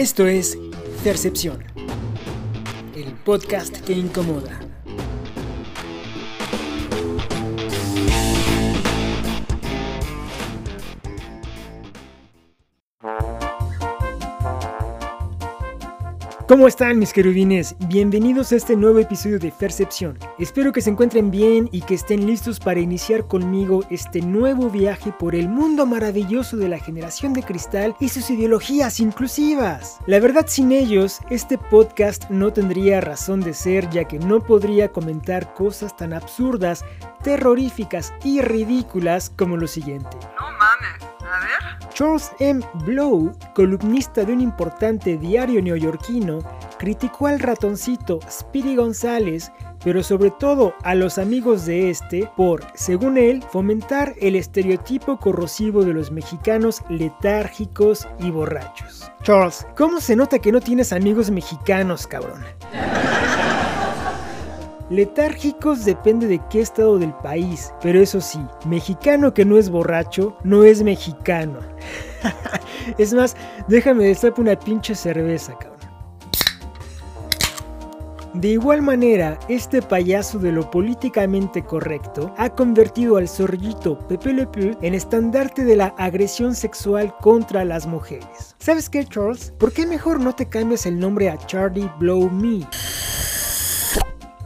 Esto es Percepción, el podcast que incomoda. ¿Cómo están mis querubines? Bienvenidos a este nuevo episodio de Percepción. Espero que se encuentren bien y que estén listos para iniciar conmigo este nuevo viaje por el mundo maravilloso de la generación de cristal y sus ideologías inclusivas. La verdad sin ellos, este podcast no tendría razón de ser ya que no podría comentar cosas tan absurdas, terroríficas y ridículas como lo siguiente. Charles M. Blow, columnista de un importante diario neoyorquino, criticó al ratoncito Speedy González, pero sobre todo a los amigos de este, por, según él, fomentar el estereotipo corrosivo de los mexicanos letárgicos y borrachos. Charles, ¿cómo se nota que no tienes amigos mexicanos, cabrón? Letárgicos depende de qué estado del país, pero eso sí, mexicano que no es borracho, no es mexicano. es más, déjame destapar una pinche cerveza, cabrón. De igual manera, este payaso de lo políticamente correcto ha convertido al zorrillito Pepe Le Pew en estandarte de la agresión sexual contra las mujeres. ¿Sabes qué, Charles? ¿Por qué mejor no te cambias el nombre a Charlie Blow Me?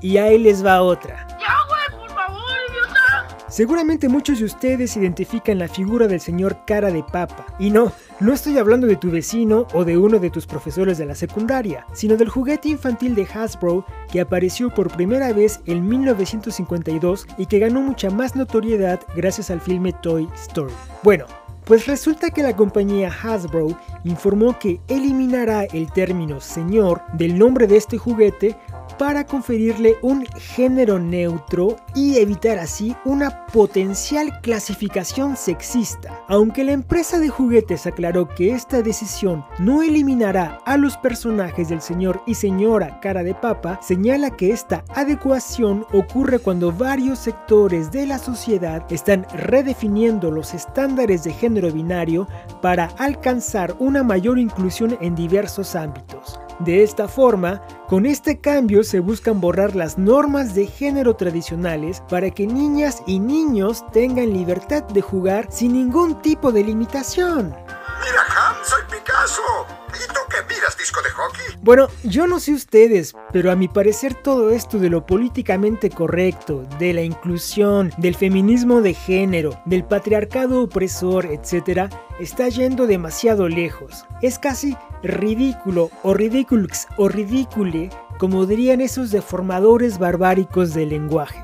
Y ahí les va otra. Ya, güey, por favor, idiota. Seguramente muchos de ustedes identifican la figura del señor cara de papa. Y no, no estoy hablando de tu vecino o de uno de tus profesores de la secundaria, sino del juguete infantil de Hasbro que apareció por primera vez en 1952 y que ganó mucha más notoriedad gracias al filme Toy Story. Bueno, pues resulta que la compañía Hasbro informó que eliminará el término señor del nombre de este juguete para conferirle un género neutro y evitar así una potencial clasificación sexista. Aunque la empresa de juguetes aclaró que esta decisión no eliminará a los personajes del señor y señora cara de papa, señala que esta adecuación ocurre cuando varios sectores de la sociedad están redefiniendo los estándares de género binario para alcanzar una mayor inclusión en diversos ámbitos. De esta forma, con este cambio se buscan borrar las normas de género tradicionales para que niñas y niños tengan libertad de jugar sin ningún tipo de limitación. Mira, Ham, soy Picasso. ¿Y tú qué miras, disco de hockey? Bueno, yo no sé ustedes, pero a mi parecer todo esto de lo políticamente correcto, de la inclusión, del feminismo de género, del patriarcado opresor, etc., está yendo demasiado lejos. Es casi ridículo o ridiculux o ridicule, como dirían esos deformadores barbáricos del lenguaje.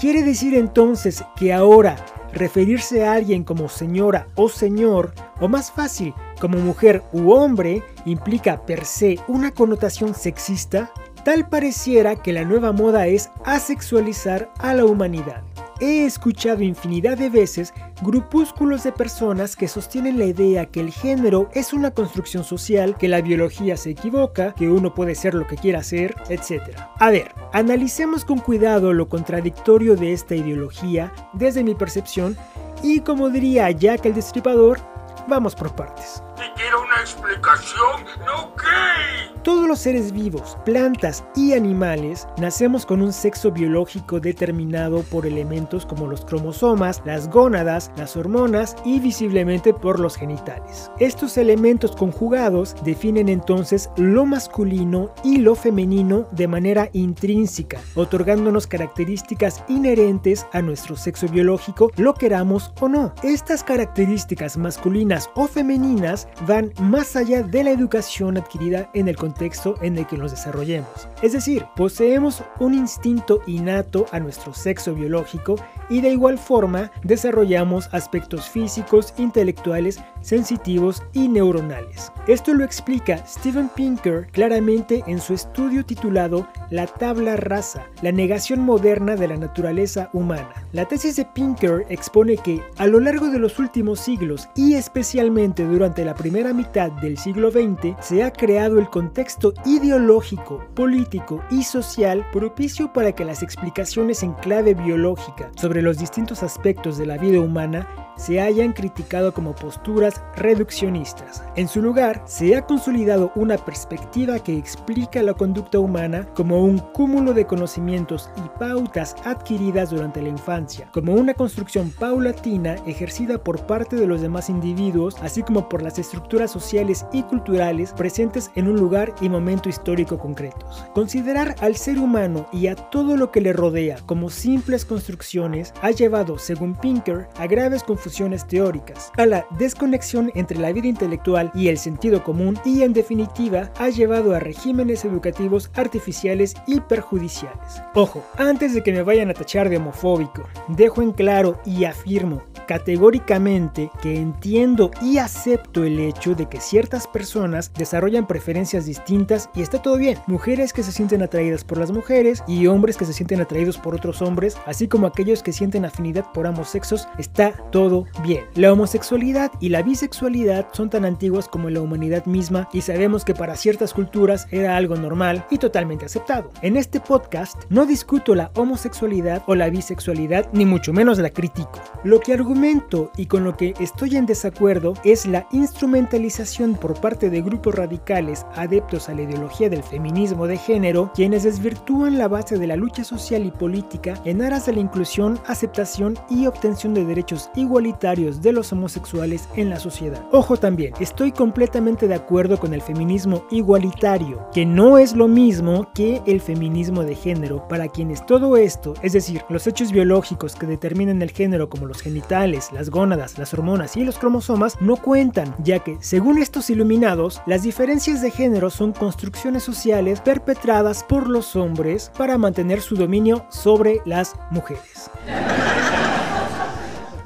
Quiere decir entonces que ahora referirse a alguien como señora o señor, o más fácil, como mujer u hombre, implica per se una connotación sexista, tal pareciera que la nueva moda es asexualizar a la humanidad. He escuchado infinidad de veces grupúsculos de personas que sostienen la idea que el género es una construcción social, que la biología se equivoca, que uno puede ser lo que quiera ser, etc. A ver, analicemos con cuidado lo contradictorio de esta ideología desde mi percepción y como diría Jack el Destripador, vamos por partes. Te quiero una explicación, ¿no qué? Todos los seres vivos, plantas y animales nacemos con un sexo biológico determinado por elementos como los cromosomas, las gónadas, las hormonas y visiblemente por los genitales. Estos elementos conjugados definen entonces lo masculino y lo femenino de manera intrínseca, otorgándonos características inherentes a nuestro sexo biológico, lo queramos o no. Estas características masculinas o femeninas van más allá de la educación adquirida en el contexto en el que nos desarrollemos. Es decir, poseemos un instinto innato a nuestro sexo biológico y de igual forma desarrollamos aspectos físicos, intelectuales, sensitivos y neuronales. Esto lo explica Steven Pinker claramente en su estudio titulado La tabla rasa, la negación moderna de la naturaleza humana. La tesis de Pinker expone que a lo largo de los últimos siglos y especialmente durante la primera mitad del siglo XX se ha creado el contexto ideológico, político y social propicio para que las explicaciones en clave biológica sobre los distintos aspectos de la vida humana se hayan criticado como posturas reduccionistas. En su lugar, se ha consolidado una perspectiva que explica la conducta humana como un cúmulo de conocimientos y pautas adquiridas durante la infancia, como una construcción paulatina ejercida por parte de los demás individuos, así como por las estructuras sociales y culturales presentes en un lugar y momento histórico concretos. Considerar al ser humano y a todo lo que le rodea como simples construcciones ha llevado, según Pinker, a graves confusiones teóricas, a la desconexión entre la vida intelectual y el sentido común y en definitiva ha llevado a regímenes educativos artificiales y perjudiciales. Ojo, antes de que me vayan a tachar de homofóbico, dejo en claro y afirmo categóricamente que entiendo y acepto el hecho de que ciertas personas desarrollan preferencias distintas y está todo bien. Mujeres que se sienten atraídas por las mujeres y hombres que se sienten atraídos por otros hombres, así como aquellos que sienten afinidad por ambos sexos, está todo bien. La homosexualidad y la bisexualidad son tan antiguas como la humanidad misma y sabemos que para ciertas culturas era algo normal y totalmente aceptado. En este podcast no discuto la homosexualidad o la bisexualidad, ni mucho menos la critico. Lo que argumento y con lo que estoy en desacuerdo es la instrumentalización por parte de grupos radicales adeptos a la ideología del feminismo de género, quienes desvirtúan la base de la lucha social y política en aras de la inclusión, aceptación y obtención de derechos igualitarios de los homosexuales en la sociedad. Ojo también, estoy completamente de acuerdo con el feminismo igualitario, que no es lo mismo que el feminismo de género, para quienes todo esto, es decir, los hechos biológicos que determinan el género como los genitales, las gónadas, las hormonas y los cromosomas, no cuentan, ya que, según estos iluminados, las diferencias de género son construcciones sociales perpetradas por los hombres para mantener su dominio sobre las mujeres.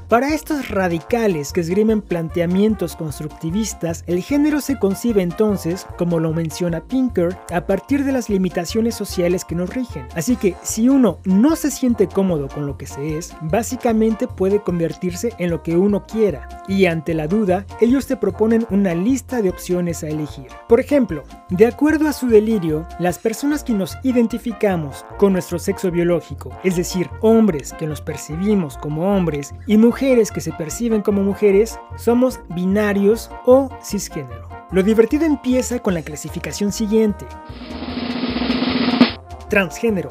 Para estos radicales que esgrimen planteamientos constructivistas, el género se concibe entonces, como lo menciona Pinker, a partir de las limitaciones sociales que nos rigen. Así que si uno no se siente cómodo con lo que se es, básicamente puede convertirse en lo que uno quiera. Y ante la duda, ellos te proponen una lista de opciones a elegir. Por ejemplo, de acuerdo a su delirio, las personas que nos identificamos con nuestro sexo biológico, es decir, hombres que nos percibimos como hombres y mujeres mujeres que se perciben como mujeres somos binarios o cisgénero. Lo divertido empieza con la clasificación siguiente. Transgénero.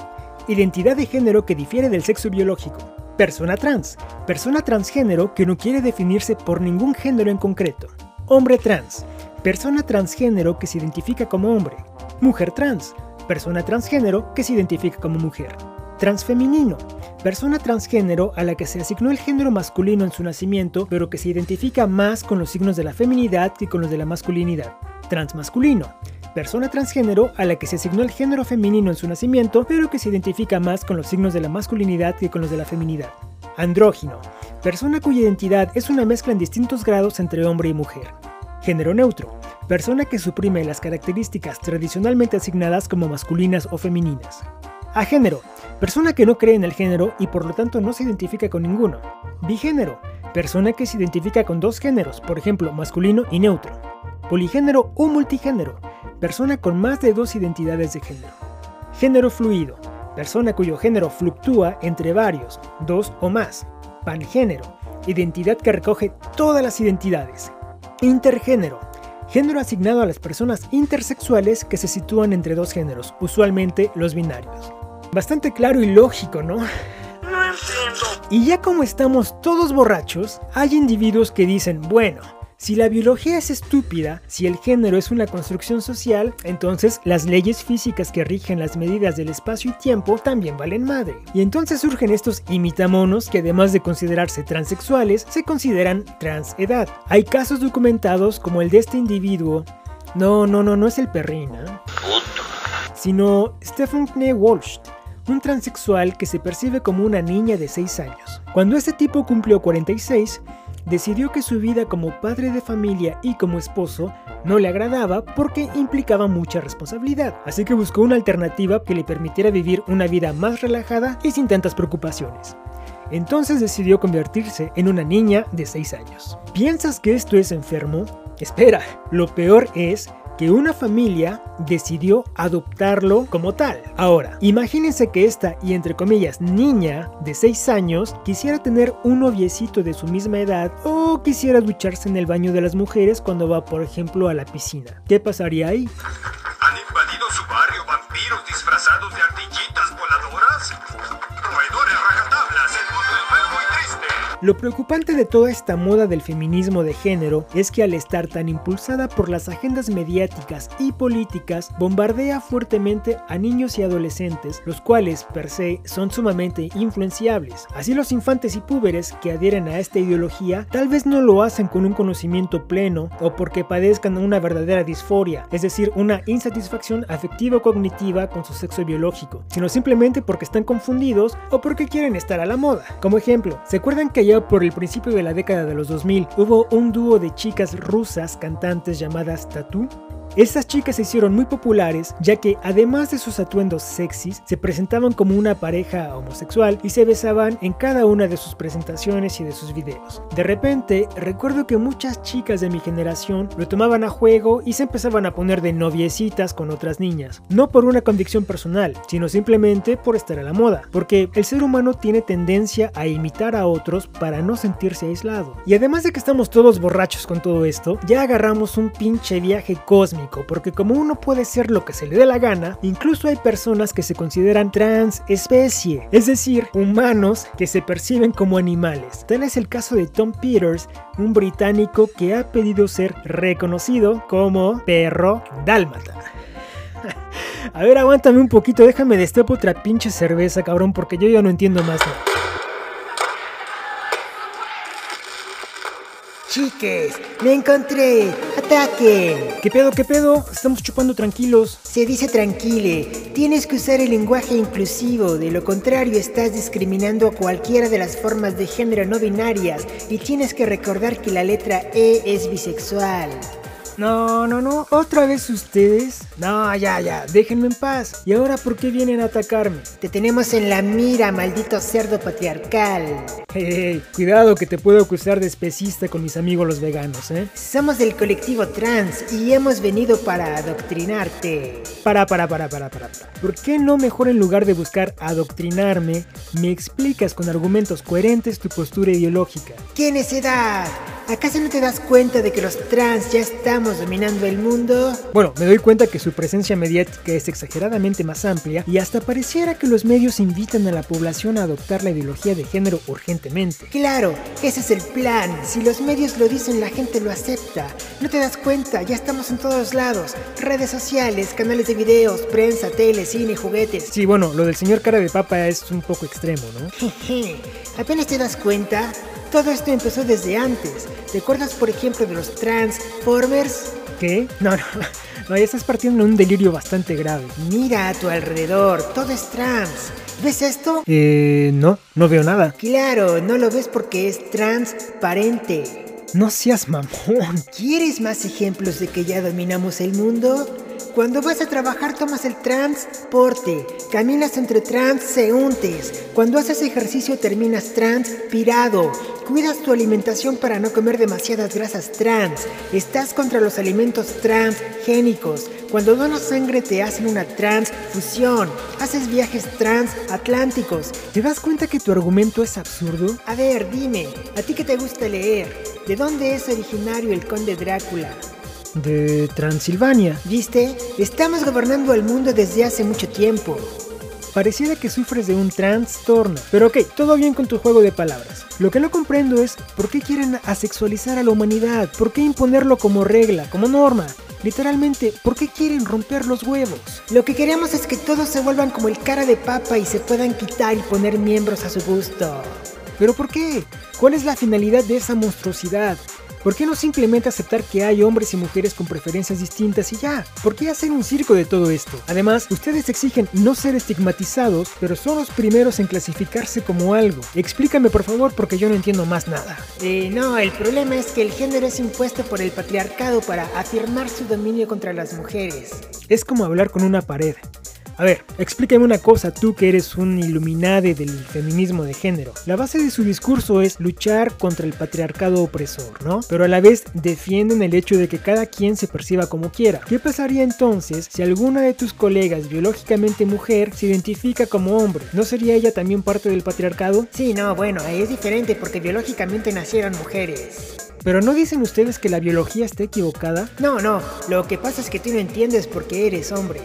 Identidad de género que difiere del sexo biológico. Persona trans. Persona transgénero que no quiere definirse por ningún género en concreto. Hombre trans. Persona transgénero que se identifica como hombre. Mujer trans. Persona transgénero que se identifica como mujer. Transfeminino, persona transgénero a la que se asignó el género masculino en su nacimiento, pero que se identifica más con los signos de la feminidad que con los de la masculinidad. Transmasculino, persona transgénero a la que se asignó el género femenino en su nacimiento, pero que se identifica más con los signos de la masculinidad que con los de la feminidad. Andrógino, persona cuya identidad es una mezcla en distintos grados entre hombre y mujer. Género neutro, persona que suprime las características tradicionalmente asignadas como masculinas o femeninas. Agénero, persona que no cree en el género y por lo tanto no se identifica con ninguno. Bigénero, persona que se identifica con dos géneros, por ejemplo, masculino y neutro. Poligénero o multigénero, persona con más de dos identidades de género. Género fluido, persona cuyo género fluctúa entre varios, dos o más. Pangénero, identidad que recoge todas las identidades. Intergénero, género asignado a las personas intersexuales que se sitúan entre dos géneros, usualmente los binarios. Bastante claro y lógico, ¿no? No entiendo. Y ya como estamos todos borrachos, hay individuos que dicen, bueno, si la biología es estúpida, si el género es una construcción social, entonces las leyes físicas que rigen las medidas del espacio y tiempo también valen madre. Y entonces surgen estos imitamonos que además de considerarse transexuales, se consideran transedad. Hay casos documentados como el de este individuo. No, no, no, no es el perrín, ¿eh? sino Stephen Knee Walsh, un transexual que se percibe como una niña de 6 años. Cuando este tipo cumplió 46, decidió que su vida como padre de familia y como esposo no le agradaba porque implicaba mucha responsabilidad, así que buscó una alternativa que le permitiera vivir una vida más relajada y sin tantas preocupaciones. Entonces decidió convertirse en una niña de 6 años. ¿Piensas que esto es enfermo? Espera, lo peor es que una familia decidió adoptarlo como tal. Ahora, imagínense que esta, y entre comillas, niña de 6 años quisiera tener un noviecito de su misma edad o quisiera ducharse en el baño de las mujeres cuando va, por ejemplo, a la piscina. ¿Qué pasaría ahí? Lo preocupante de toda esta moda del feminismo de género es que al estar tan impulsada por las agendas mediáticas y políticas, bombardea fuertemente a niños y adolescentes, los cuales per se son sumamente influenciables. Así los infantes y púberes que adhieren a esta ideología tal vez no lo hacen con un conocimiento pleno o porque padezcan una verdadera disforia, es decir, una insatisfacción afectivo-cognitiva con su sexo biológico, sino simplemente porque están confundidos o porque quieren estar a la moda. Como ejemplo, ¿se acuerdan que por el principio de la década de los 2000 hubo un dúo de chicas rusas cantantes llamadas Tattoo? Estas chicas se hicieron muy populares ya que además de sus atuendos sexys, se presentaban como una pareja homosexual y se besaban en cada una de sus presentaciones y de sus videos. De repente, recuerdo que muchas chicas de mi generación lo tomaban a juego y se empezaban a poner de noviecitas con otras niñas. No por una convicción personal, sino simplemente por estar a la moda. Porque el ser humano tiene tendencia a imitar a otros para no sentirse aislado. Y además de que estamos todos borrachos con todo esto, ya agarramos un pinche viaje cósmico porque como uno puede ser lo que se le dé la gana, incluso hay personas que se consideran transespecie, es decir, humanos que se perciben como animales. Tal es el caso de Tom Peters, un británico que ha pedido ser reconocido como perro dálmata. A ver, aguántame un poquito, déjame destapo otra pinche cerveza, cabrón, porque yo ya no entiendo más. nada. Chiques, me encontré. Ataquen. ¿Qué pedo, qué pedo? Estamos chupando tranquilos. Se dice tranquile. Tienes que usar el lenguaje inclusivo. De lo contrario, estás discriminando a cualquiera de las formas de género no binarias. Y tienes que recordar que la letra E es bisexual. No, no, no, otra vez ustedes. No, ya, ya, déjenme en paz. ¿Y ahora por qué vienen a atacarme? Te tenemos en la mira, maldito cerdo patriarcal. Hey, hey, cuidado que te puedo acusar de especista con mis amigos los veganos, ¿eh? Somos del colectivo trans y hemos venido para adoctrinarte. Para, para, para, para, para, para. ¿Por qué no mejor en lugar de buscar adoctrinarme, me explicas con argumentos coherentes tu postura ideológica? ¡Qué necedad! ¿Acaso no te das cuenta de que los trans ya estamos dominando el mundo? Bueno, me doy cuenta que su presencia mediática es exageradamente más amplia y hasta pareciera que los medios invitan a la población a adoptar la ideología de género urgentemente. Claro, ese es el plan. Si los medios lo dicen, la gente lo acepta. No te das cuenta, ya estamos en todos lados. Redes sociales, canales de videos, prensa, tele, cine, juguetes. Sí, bueno, lo del señor cara de papa es un poco extremo, ¿no? Jeje, ¿apenas te das cuenta? Todo esto empezó desde antes. ¿Te acuerdas, por ejemplo, de los Transformers? ¿Qué? No, no, no, ya estás partiendo en un delirio bastante grave. Mira a tu alrededor, todo es trans. ¿Ves esto? Eh, no, no veo nada. Claro, no lo ves porque es transparente. No seas mamón. ¿Quieres más ejemplos de que ya dominamos el mundo? Cuando vas a trabajar tomas el transporte, caminas entre transeúntes, cuando haces ejercicio terminas transpirado, cuidas tu alimentación para no comer demasiadas grasas trans, estás contra los alimentos transgénicos, cuando donas sangre te hacen una transfusión, haces viajes transatlánticos. ¿Te das cuenta que tu argumento es absurdo? A ver, dime, ¿a ti que te gusta leer? ¿De dónde es originario el conde Drácula? De Transilvania. ¿Viste? Estamos gobernando el mundo desde hace mucho tiempo. Pareciera que sufres de un trastorno. Pero ok, todo bien con tu juego de palabras. Lo que no comprendo es por qué quieren asexualizar a la humanidad, por qué imponerlo como regla, como norma. Literalmente, ¿por qué quieren romper los huevos? Lo que queremos es que todos se vuelvan como el cara de papa y se puedan quitar y poner miembros a su gusto. ¿Pero por qué? ¿Cuál es la finalidad de esa monstruosidad? ¿Por qué no simplemente aceptar que hay hombres y mujeres con preferencias distintas y ya? ¿Por qué hacer un circo de todo esto? Además, ustedes exigen no ser estigmatizados, pero son los primeros en clasificarse como algo. Explícame por favor porque yo no entiendo más nada. Eh, no, el problema es que el género es impuesto por el patriarcado para afirmar su dominio contra las mujeres. Es como hablar con una pared. A ver, explícame una cosa, tú que eres un iluminade del feminismo de género. La base de su discurso es luchar contra el patriarcado opresor, ¿no? Pero a la vez defienden el hecho de que cada quien se perciba como quiera. ¿Qué pasaría entonces si alguna de tus colegas biológicamente mujer se identifica como hombre? ¿No sería ella también parte del patriarcado? Sí, no, bueno, es diferente porque biológicamente nacieron mujeres. ¿Pero no dicen ustedes que la biología está equivocada? No, no, lo que pasa es que tú no entiendes porque eres hombre.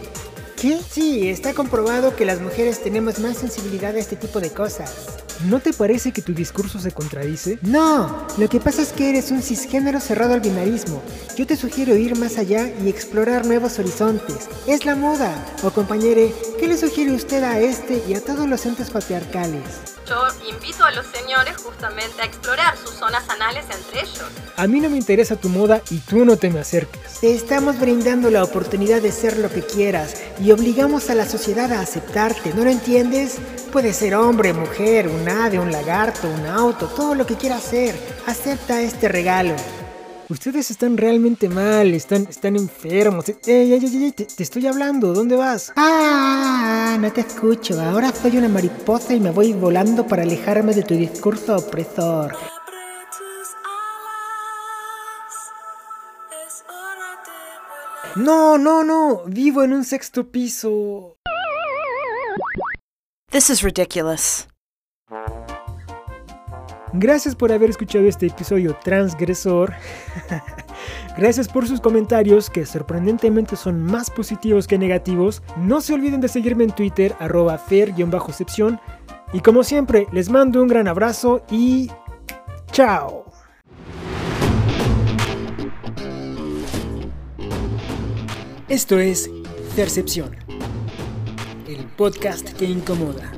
Sí, está comprobado que las mujeres tenemos más sensibilidad a este tipo de cosas. ¿No te parece que tu discurso se contradice? No, lo que pasa es que eres un cisgénero cerrado al binarismo. Yo te sugiero ir más allá y explorar nuevos horizontes. Es la moda. O compañere, ¿qué le sugiere usted a este y a todos los entes patriarcales? Yo invito a los señores justamente a explorar sus zonas anales entre ellos. A mí no me interesa tu moda y tú no te me acerques. Te estamos brindando la oportunidad de ser lo que quieras y obligamos a la sociedad a aceptarte, ¿no lo entiendes? Puede ser hombre, mujer, un ave, un lagarto, un auto, todo lo que quieras ser. Acepta este regalo. Ustedes están realmente mal, están, están enfermos. Ey, ey, ey, ey, te, te estoy hablando, ¿dónde vas? Ah, no te escucho. Ahora soy una mariposa y me voy volando para alejarme de tu discurso opresor. No, no, no, vivo en un sexto piso. This is ridiculous. Gracias por haber escuchado este episodio transgresor. Gracias por sus comentarios que sorprendentemente son más positivos que negativos. No se olviden de seguirme en Twitter arroba fer-excepción. Y como siempre, les mando un gran abrazo y chao. Esto es Percepción, el podcast que incomoda.